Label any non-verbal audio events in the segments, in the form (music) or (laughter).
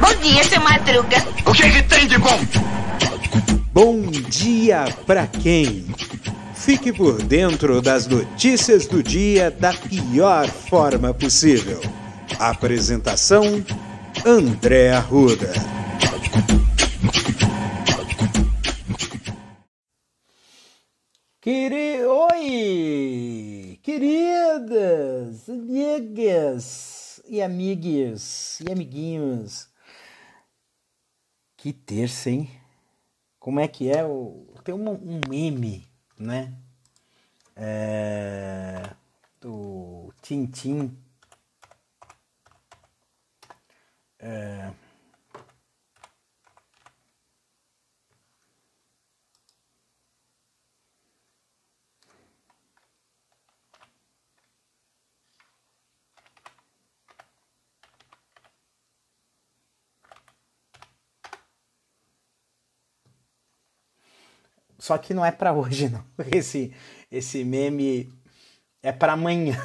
Bom dia, seu Madruga. O que, que tem de bom? Bom dia pra quem? Fique por dentro das notícias do dia da pior forma possível. Apresentação: André Arruda. Queri... Oi! Queridas, amigas e amigues e amiguinhos. Que terça, hein? Como é que é? O... Tem um, um meme, né? É... Do Tintim. É... Só que não é para hoje, não. (laughs) Esse, esse meme é para amanhã.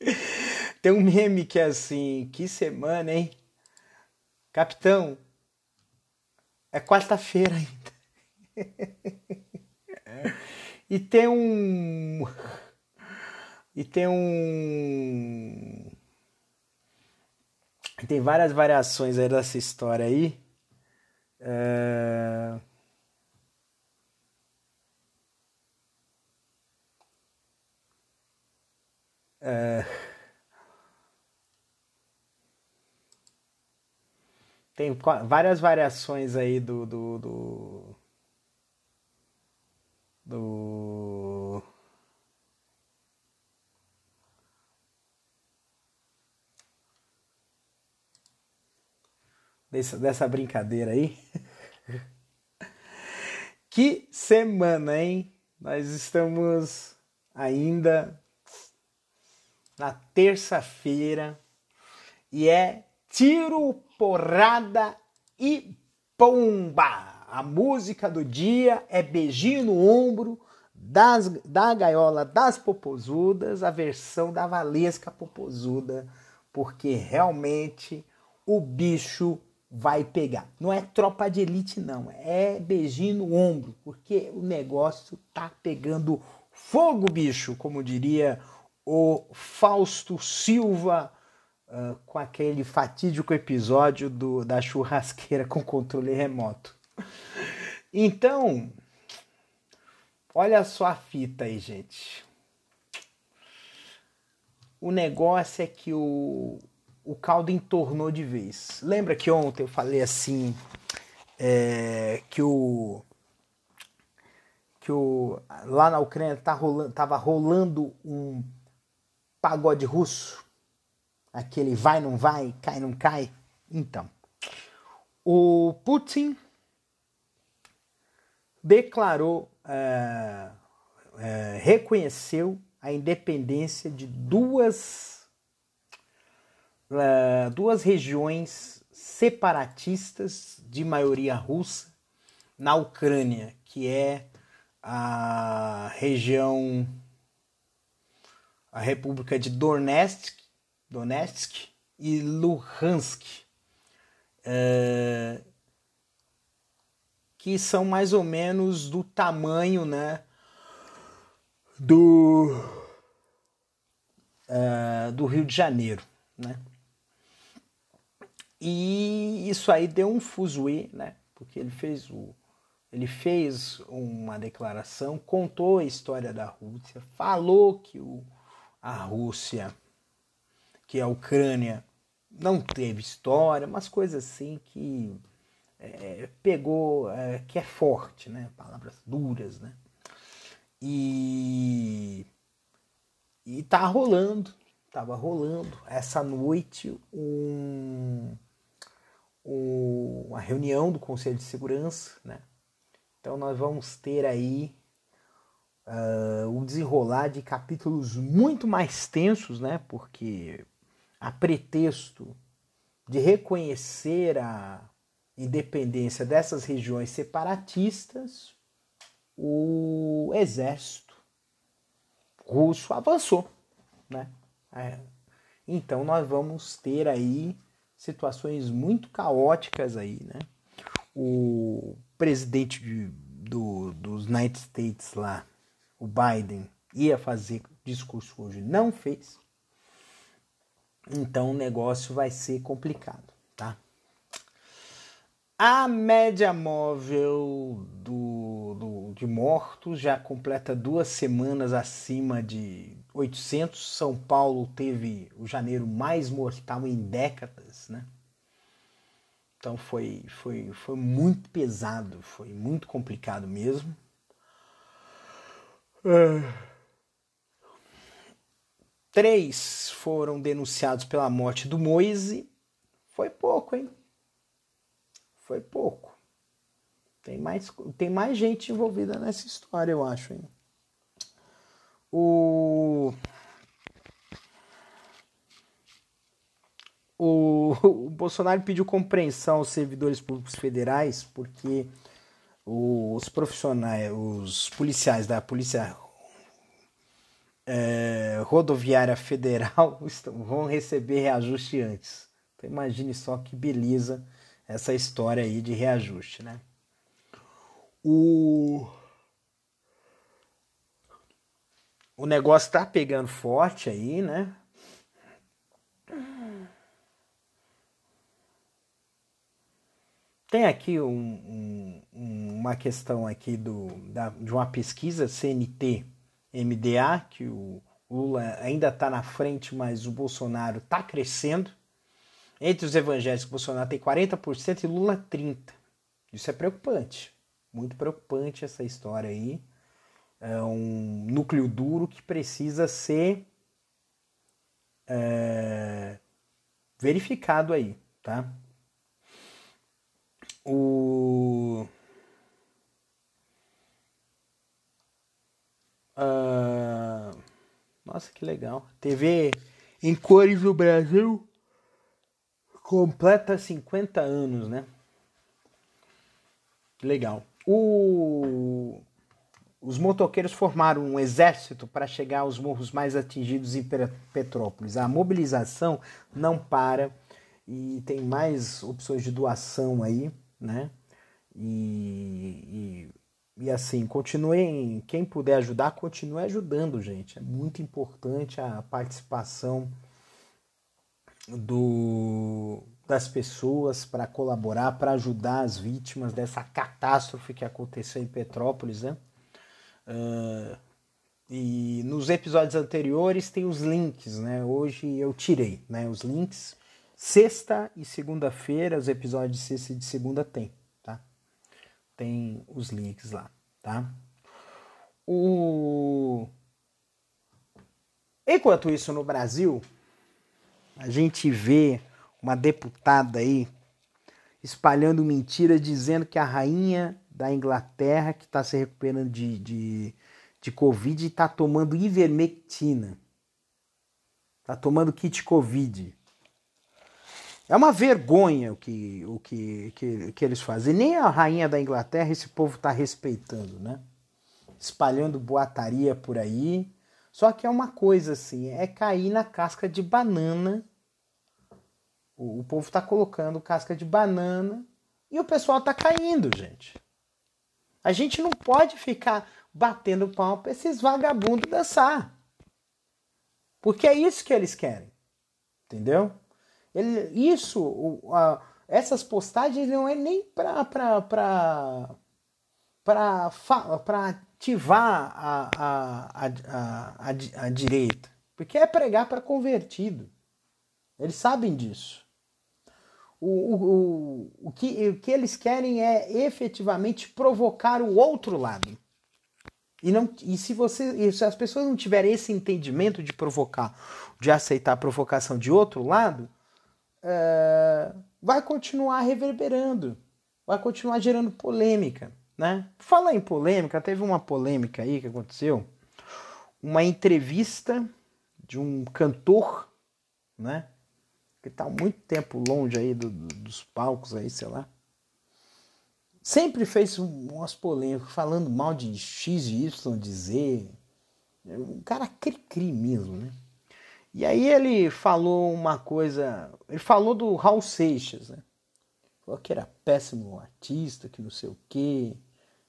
(laughs) Tem um meme que é assim: que semana, hein? Capitão, é quarta-feira ainda. (laughs) e tem um. E tem um. Tem várias variações aí dessa história aí. É... É... Tem várias variações aí do, do, do, do... Dessa, dessa brincadeira aí. (laughs) que semana, hein? Nós estamos ainda na terça-feira e é tiro, porrada e pomba. A música do dia é beijinho no ombro das, da gaiola das popozudas, a versão da Valesca Popozuda, porque realmente o bicho vai pegar. Não é tropa de elite, não. É beijinho no ombro, porque o negócio tá pegando fogo, bicho, como diria o Fausto Silva uh, com aquele fatídico episódio do, da churrasqueira com controle remoto. Então, olha só a fita aí, gente. O negócio é que o, o caldo entornou de vez. Lembra que ontem eu falei assim é, que o que o lá na Ucrânia tá rolando, tava rolando um pagode russo, aquele vai não vai, cai não cai. Então, o Putin declarou, é, é, reconheceu a independência de duas uh, duas regiões separatistas de maioria russa na Ucrânia, que é a região, a República de Donetsk, Donetsk e Luhansk, uh, que são mais ou menos do tamanho, né, do uh, do Rio de Janeiro, né? E isso aí deu um fuzuê, né? Porque ele fez o ele fez uma declaração, contou a história da Rússia, falou que o, a Rússia, que a Ucrânia não teve história, umas coisas assim que é, pegou, é, que é forte, né? Palavras duras, né? E, e tá rolando, tava rolando essa noite um uma reunião do Conselho de Segurança, né? Então nós vamos ter aí uh, o desenrolar de capítulos muito mais tensos, né? Porque a pretexto de reconhecer a independência dessas regiões separatistas, o exército russo avançou, né? É. Então nós vamos ter aí situações muito caóticas aí, né? O presidente de, do, dos United States lá, o Biden, ia fazer discurso hoje, não fez. Então o negócio vai ser complicado, tá? A média móvel do, do, de mortos já completa duas semanas acima de 800. São Paulo teve o janeiro mais mortal em décadas, né? Então foi, foi, foi muito pesado, foi muito complicado mesmo. É. Três foram denunciados pela morte do Moise. Foi pouco, hein? foi pouco. Tem mais, tem mais gente envolvida nessa história, eu acho. Hein? O... o, o Bolsonaro pediu compreensão aos servidores públicos federais porque os profissionais, os policiais da Polícia é, Rodoviária Federal (laughs) vão receber reajuste antes. Então imagine só que beleza essa história aí de reajuste, né? O o negócio tá pegando forte aí, né? Tem aqui um, um, uma questão aqui do, da, de uma pesquisa CNT MDA que o Lula ainda está na frente, mas o Bolsonaro está crescendo. Entre os evangélicos, Bolsonaro tem 40% e Lula 30%. Isso é preocupante. Muito preocupante essa história aí. É um núcleo duro que precisa ser é, verificado aí, tá? O... Uh... Nossa, que legal. TV em cores no Brasil completa 50 anos, né? Legal. O... Os motoqueiros formaram um exército para chegar aos morros mais atingidos em Petrópolis. A mobilização não para e tem mais opções de doação aí, né? E, e, e assim, continuem, quem puder ajudar, continue ajudando, gente. É muito importante a participação do, das pessoas para colaborar, para ajudar as vítimas dessa catástrofe que aconteceu em Petrópolis, né? Uh, e nos episódios anteriores tem os links, né? Hoje eu tirei, né? Os links. Sexta e segunda-feira, os episódios de sexta e de segunda tem, tá? Tem os links lá, tá? O... Enquanto isso, no Brasil, a gente vê uma deputada aí espalhando mentira dizendo que a rainha da Inglaterra, que está se recuperando de, de, de Covid, está tomando ivermectina. Está tomando kit Covid. É uma vergonha o que, o que, que, que eles fazem. Nem a rainha da Inglaterra esse povo está respeitando, né? Espalhando boataria por aí só que é uma coisa assim, é cair na casca de banana. O, o povo está colocando casca de banana e o pessoal está caindo, gente. A gente não pode ficar batendo pau para esses vagabundos dançar. Porque é isso que eles querem. Entendeu? Ele, isso, o, a, essas postagens não é nem para para ativar a, a, a, a, a direita, porque é pregar para convertido. Eles sabem disso. O, o, o, o, que, o que eles querem é efetivamente provocar o outro lado. E, não, e se, você, se as pessoas não tiverem esse entendimento de provocar, de aceitar a provocação de outro lado, é, vai continuar reverberando, vai continuar gerando polêmica. Né? Falar em polêmica, teve uma polêmica aí que aconteceu. Uma entrevista de um cantor, né? Que está muito tempo longe aí do, do, dos palcos aí, sei lá. Sempre fez umas polêmicas, falando mal de X, de Y, de Z. Um cara cri-cri mesmo, né? E aí ele falou uma coisa, ele falou do Raul Seixas, né? Falou que era péssimo artista, que não sei o quê,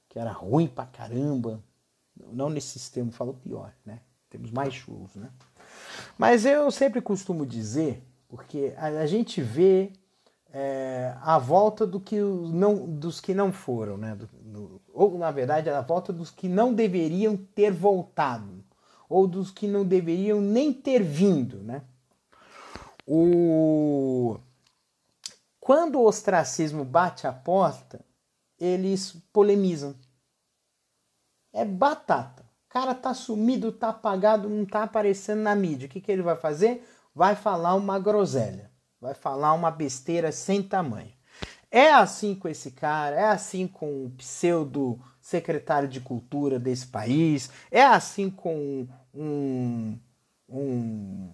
que era ruim pra caramba. Não nesse sistema, falou pior, né? Temos mais shows, né? Mas eu sempre costumo dizer, porque a, a gente vê é, a volta do que não, dos que não foram, né? Do, do, ou, na verdade, a volta dos que não deveriam ter voltado, ou dos que não deveriam nem ter vindo, né? O... Quando o ostracismo bate a porta, eles polemizam. É batata. O cara tá sumido, tá apagado, não tá aparecendo na mídia. O que, que ele vai fazer? Vai falar uma groselha. Vai falar uma besteira sem tamanho. É assim com esse cara, é assim com o pseudo secretário de cultura desse país, é assim com um, um,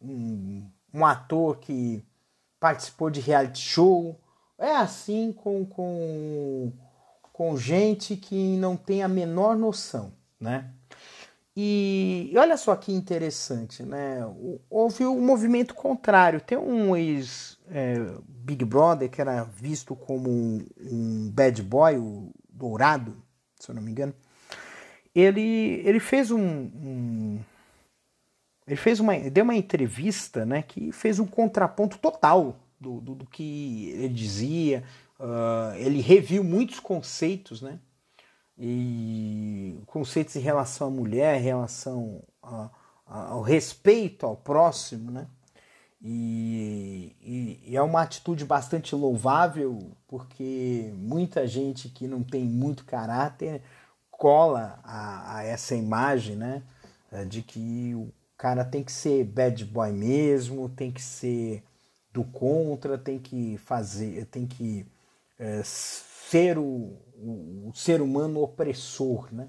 um, um ator que participou de reality show, é assim com, com, com gente que não tem a menor noção, né? E, e olha só que interessante, né? Houve um movimento contrário. Tem um ex é, Big Brother que era visto como um, um bad boy, o Dourado, se eu não me engano. Ele, ele fez um, um ele fez uma, deu uma entrevista, né, que fez um contraponto total do, do, do que ele dizia. Uh, ele reviu muitos conceitos, né? e conceitos em relação à mulher, em relação a, a, ao respeito ao próximo, né? E, e, e, é uma atitude bastante louvável, porque muita gente que não tem muito caráter cola a, a essa imagem, né? De que o cara tem que ser bad boy mesmo, tem que ser do contra, tem que fazer, tem que é, ser o, o, o, ser humano opressor, né?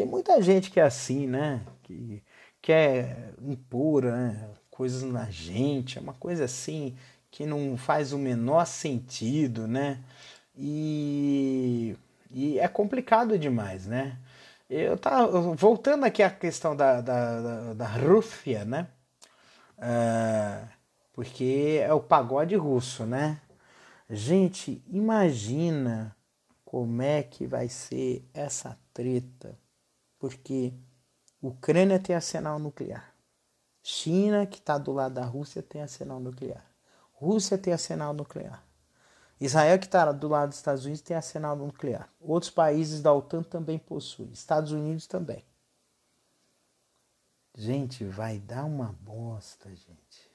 Tem muita gente que é assim, né? Que quer impor né? coisas na gente, é uma coisa assim que não faz o menor sentido, né? E, e é complicado demais, né? Eu tava voltando aqui à questão da, da, da, da Rússia, né? Uh, porque é o pagode russo, né? Gente, imagina como é que vai ser essa treta, porque Ucrânia tem arsenal nuclear, China, que está do lado da Rússia, tem arsenal nuclear, Rússia tem arsenal nuclear, Israel, que está do lado dos Estados Unidos, tem arsenal nuclear, outros países da OTAN também possuem, Estados Unidos também. Gente, vai dar uma bosta, gente.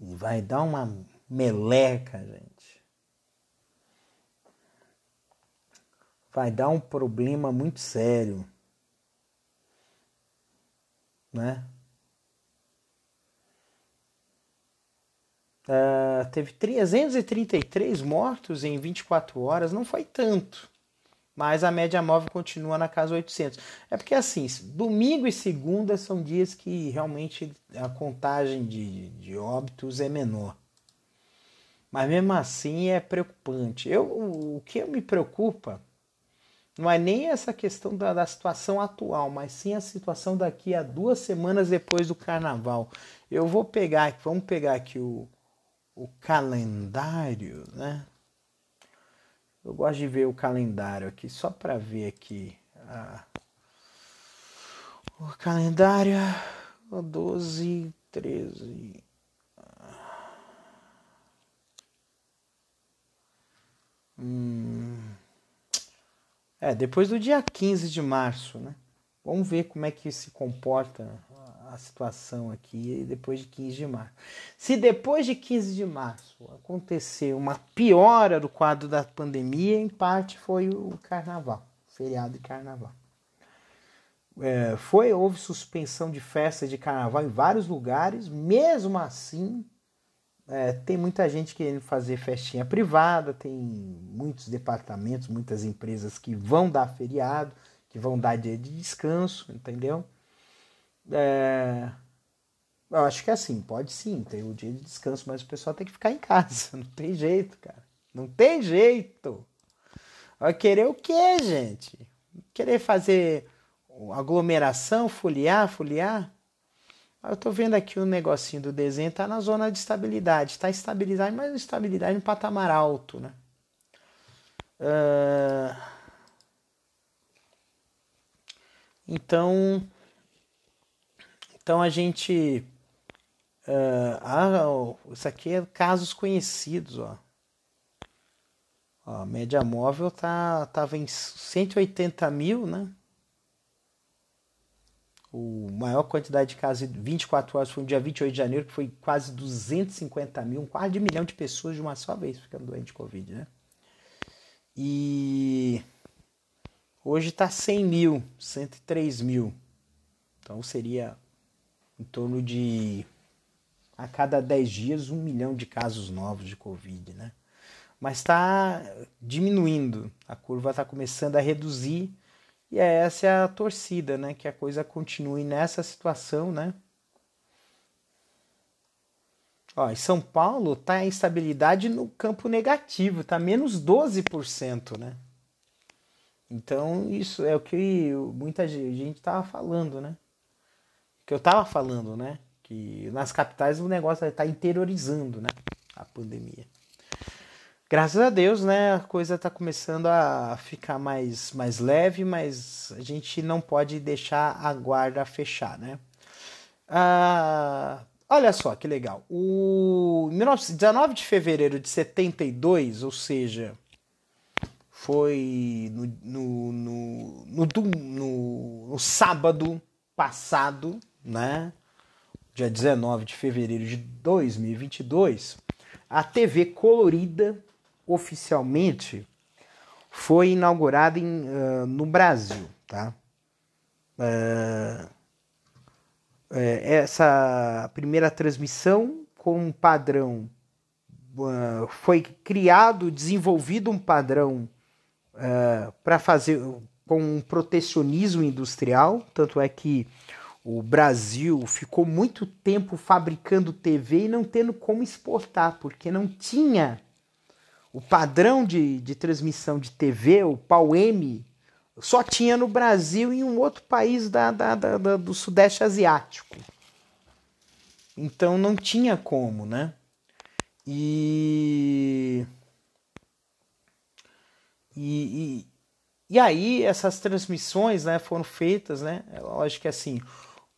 Vai dar uma meleca, gente. Vai dar um problema muito sério. Né? Uh, teve 333 mortos em 24 horas, não foi tanto mas a média móvel continua na casa 800. É porque assim, domingo e segunda são dias que realmente a contagem de, de óbitos é menor. Mas mesmo assim é preocupante. Eu, o, que me preocupa não é nem essa questão da, da, situação atual, mas sim a situação daqui a duas semanas depois do carnaval. Eu vou pegar, vamos pegar aqui o, o calendário, né? Eu gosto de ver o calendário aqui, só para ver aqui. Ah, o calendário 12, 13. Hum, é, depois do dia 15 de março, né? Vamos ver como é que se comporta a situação aqui depois de 15 de março. Se depois de 15 de março acontecer uma piora do quadro da pandemia, em parte foi o carnaval, feriado de carnaval. É, foi houve suspensão de festas de carnaval em vários lugares, mesmo assim é, tem muita gente querendo fazer festinha privada, tem muitos departamentos, muitas empresas que vão dar feriado, que vão dar dia de descanso, entendeu? É... Eu acho que é assim, pode sim, ter o dia de descanso, mas o pessoal tem que ficar em casa. (laughs) Não tem jeito, cara. Não tem jeito. Vai querer o quê, gente? Querer fazer aglomeração, foliar, foliar. Eu tô vendo aqui o negocinho do desenho, tá na zona de estabilidade. Tá estabilidade, mas estabilidade no patamar alto, né? Uh... Então, então a gente. Uh, ah, isso aqui é casos conhecidos, ó. ó a média móvel tá, tava em 180 mil, né? O maior quantidade de casos em 24 horas foi no dia 28 de janeiro, que foi quase 250 mil, um quarto de milhão de pessoas de uma só vez ficando doente de Covid, né? E hoje está 100 mil, 103 mil. Então seria em torno de a cada 10 dias um milhão de casos novos de Covid, né? Mas está diminuindo, a curva está começando a reduzir e é essa é a torcida, né? Que a coisa continue nessa situação, né? Ó, em São Paulo tá em estabilidade no campo negativo, tá menos 12%, né? Então isso é o que muita gente tava falando, né? Que eu tava falando, né? Que nas capitais o negócio está interiorizando, né? A pandemia graças a Deus, né, a coisa está começando a ficar mais, mais leve, mas a gente não pode deixar a guarda fechar, né? Ah, olha só que legal. O 19 de fevereiro de 72, ou seja, foi no, no, no, no, no, no sábado passado, né? Dia 19 de fevereiro de 2022, a TV colorida oficialmente foi inaugurada em, uh, no Brasil, tá? Uh, essa primeira transmissão com um padrão uh, foi criado, desenvolvido um padrão para fazer com um protecionismo industrial, tanto é que o Brasil ficou muito tempo fabricando TV e não tendo como exportar, porque não tinha o padrão de, de transmissão de TV, o pau-M, só tinha no Brasil e em um outro país da, da, da, da, do Sudeste Asiático. Então não tinha como, né? E. E, e, e aí essas transmissões né, foram feitas, né? Lógico que assim.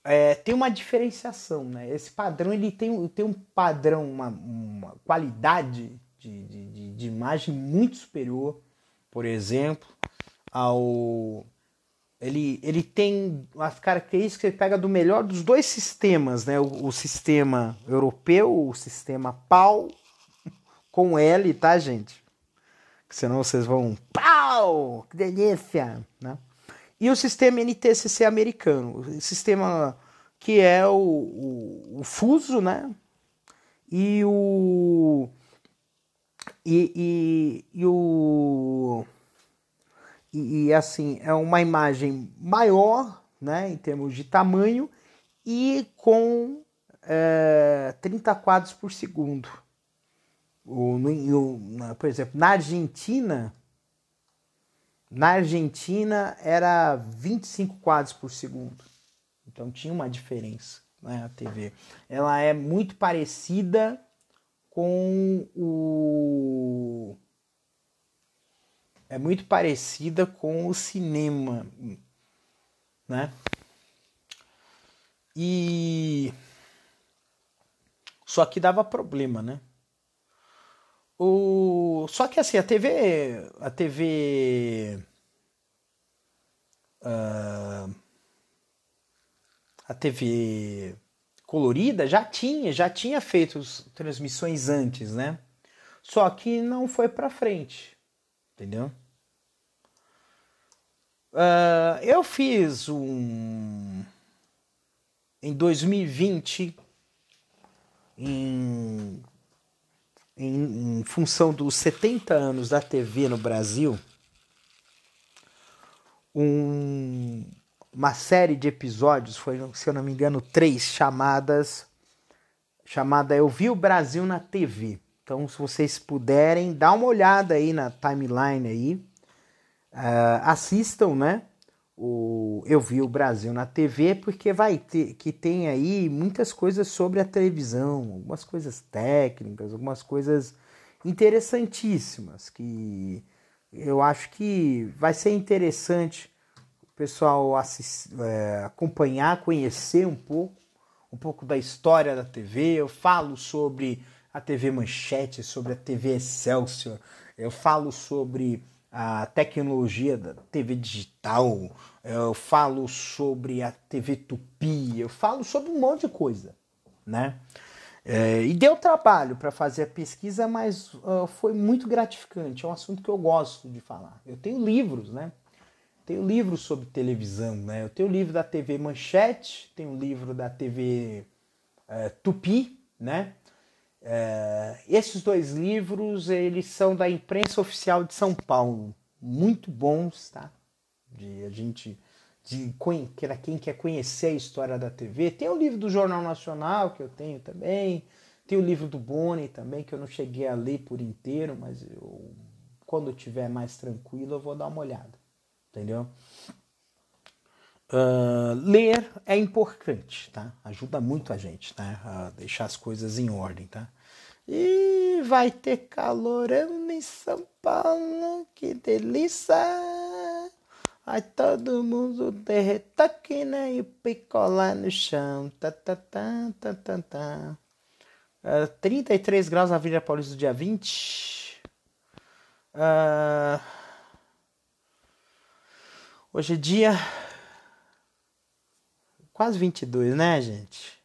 É, tem uma diferenciação, né? Esse padrão ele tem, tem um padrão, uma, uma qualidade de, de, de imagem muito superior, por exemplo, ao ele, ele tem as características que ele pega do melhor dos dois sistemas, né? O, o, sistema europeu, o sistema PAL (laughs) com L, tá, gente? senão vocês vão pau, que delícia, né? E o sistema NTCC americano, o sistema que é o, o, o fuso, né? E o e, e, e o. E, e, assim, é uma imagem maior, né, em termos de tamanho, e com é, 30 quadros por segundo. O, no, por exemplo, na Argentina, na Argentina era 25 quadros por segundo. Então tinha uma diferença, né, a TV. Ela é muito parecida com o. É muito parecida com o cinema, né? E. Só que dava problema, né? O... Só que assim, a TV. A TV. Uh... A TV colorida já tinha, já tinha feito transmissões antes, né? Só que não foi para frente, entendeu? Uh, eu fiz um em 2020 em, em, em função dos 70 anos da TV no Brasil um uma série de episódios, foi, se eu não me engano, três chamadas, chamada Eu Vi o Brasil na TV. Então, se vocês puderem, dá uma olhada aí na timeline aí, uh, assistam, né? o Eu Vi o Brasil na TV, porque vai ter que tem aí muitas coisas sobre a televisão, algumas coisas técnicas, algumas coisas interessantíssimas que eu acho que vai ser interessante pessoal assist, é, acompanhar, conhecer um pouco, um pouco da história da TV. Eu falo sobre a TV Manchete, sobre a TV Excelsior, eu falo sobre a tecnologia da TV digital, eu falo sobre a TV Tupi, eu falo sobre um monte de coisa, né? É, e deu trabalho para fazer a pesquisa, mas uh, foi muito gratificante. É um assunto que eu gosto de falar. Eu tenho livros, né? Tenho livros sobre televisão, né? Eu tenho o livro da TV Manchete, tenho o livro da TV uh, Tupi, né? É, esses dois livros, eles são da imprensa oficial de São Paulo, muito bons, tá? De a gente, de para quem quer conhecer a história da TV. Tem o livro do Jornal Nacional que eu tenho também, tem o livro do Boni também que eu não cheguei a ler por inteiro, mas eu, quando eu tiver mais tranquilo eu vou dar uma olhada, entendeu? Uh, ler é importante, tá? Ajuda muito a gente, tá? A deixar as coisas em ordem, tá? E vai ter calorão em São Paulo, que delícia! Aí todo mundo derreta aqui, né? E picolar no chão. Tá, tá, tá, tá, tá, tá. Uh, 33 graus na Vila Paulista, dia 20. Uh, hoje é dia Quase 22, né, gente?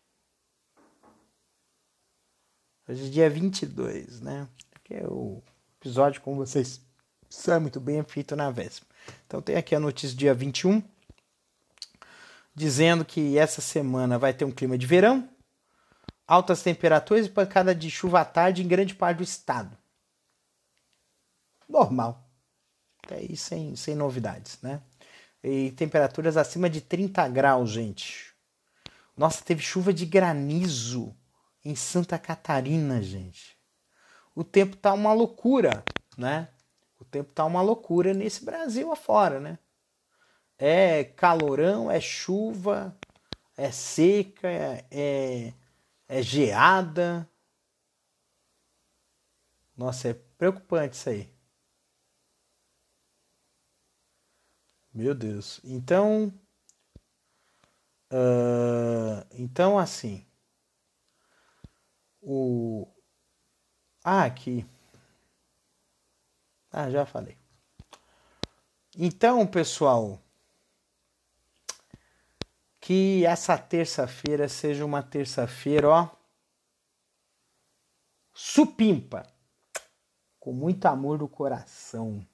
Hoje é dia 22, né? Que é o episódio, como vocês sabem muito bem, é feito na véspera. Então tem aqui a notícia dia 21, dizendo que essa semana vai ter um clima de verão, altas temperaturas e pancada de chuva à tarde em grande parte do estado. Normal. Até aí sem, sem novidades, né? E temperaturas acima de 30 graus, gente. Nossa, teve chuva de granizo em Santa Catarina, gente. O tempo tá uma loucura, né? O tempo tá uma loucura nesse Brasil afora, né? É calorão, é chuva, é seca, é, é, é geada. Nossa, é preocupante isso aí. Meu Deus. Então. Uh, então, assim. O. Ah, aqui. Ah, já falei. Então, pessoal. Que essa terça-feira seja uma terça-feira, ó. Supimpa. Com muito amor do coração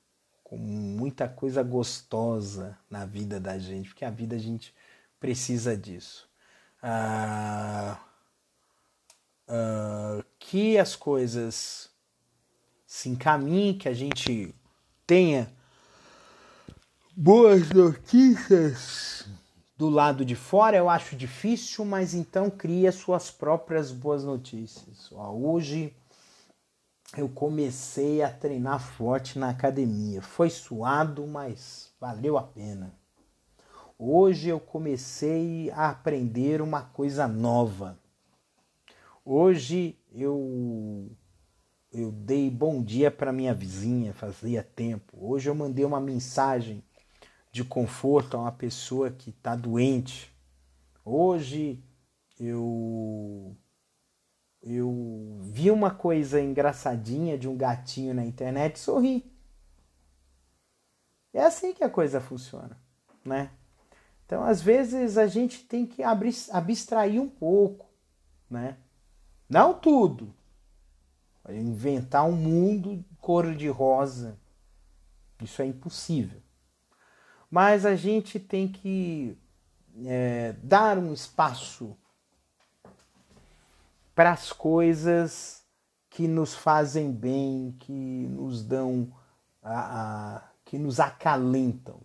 com muita coisa gostosa na vida da gente, porque a vida a gente precisa disso. Ah, ah, que as coisas se encaminhem, que a gente tenha boas notícias do lado de fora, eu acho difícil, mas então cria suas próprias boas notícias. Hoje eu comecei a treinar forte na academia. Foi suado, mas valeu a pena. Hoje eu comecei a aprender uma coisa nova. Hoje eu eu dei bom dia para minha vizinha, fazia tempo. Hoje eu mandei uma mensagem de conforto a uma pessoa que está doente. Hoje eu eu vi uma coisa engraçadinha de um gatinho na internet e sorri. É assim que a coisa funciona, né? Então, às vezes, a gente tem que abstrair um pouco, né? Não tudo. Inventar um mundo cor de rosa. Isso é impossível. Mas a gente tem que é, dar um espaço para as coisas que nos fazem bem, que nos dão, a, a, que nos acalentam.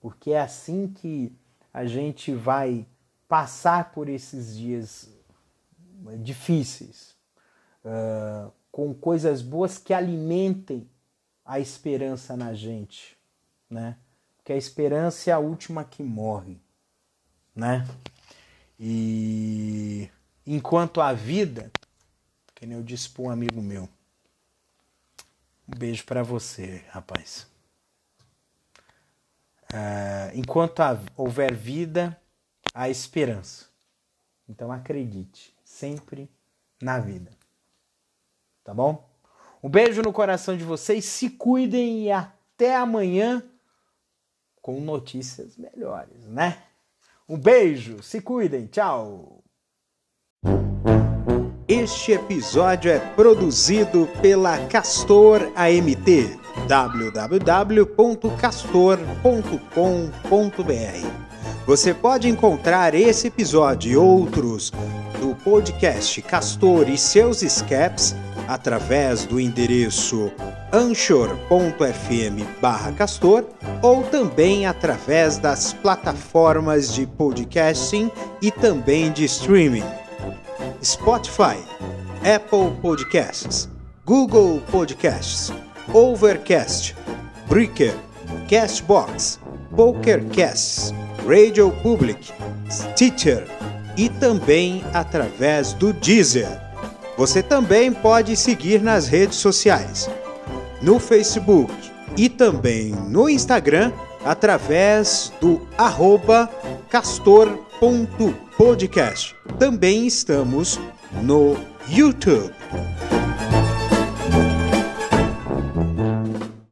Porque é assim que a gente vai passar por esses dias difíceis, uh, com coisas boas que alimentem a esperança na gente, né? que a esperança é a última que morre, né? E enquanto a vida, que eu disse para um amigo meu, um beijo para você, rapaz. Uh, enquanto houver vida, há esperança. Então acredite sempre na vida. Tá bom? Um beijo no coração de vocês, se cuidem e até amanhã com notícias melhores, né? Um beijo, se cuidem, tchau! Este episódio é produzido pela Castor AMT www.castor.com.br. Você pode encontrar esse episódio e outros do podcast Castor e seus escapes através do endereço anchor.fm/castor ou também através das plataformas de podcasting e também de streaming. Spotify, Apple Podcasts, Google Podcasts, Overcast, Breaker, Castbox, PokerCasts, Radio Public, Stitcher e também através do Deezer. Você também pode seguir nas redes sociais, no Facebook e também no Instagram através do arroba castor.podcast. Também estamos no YouTube.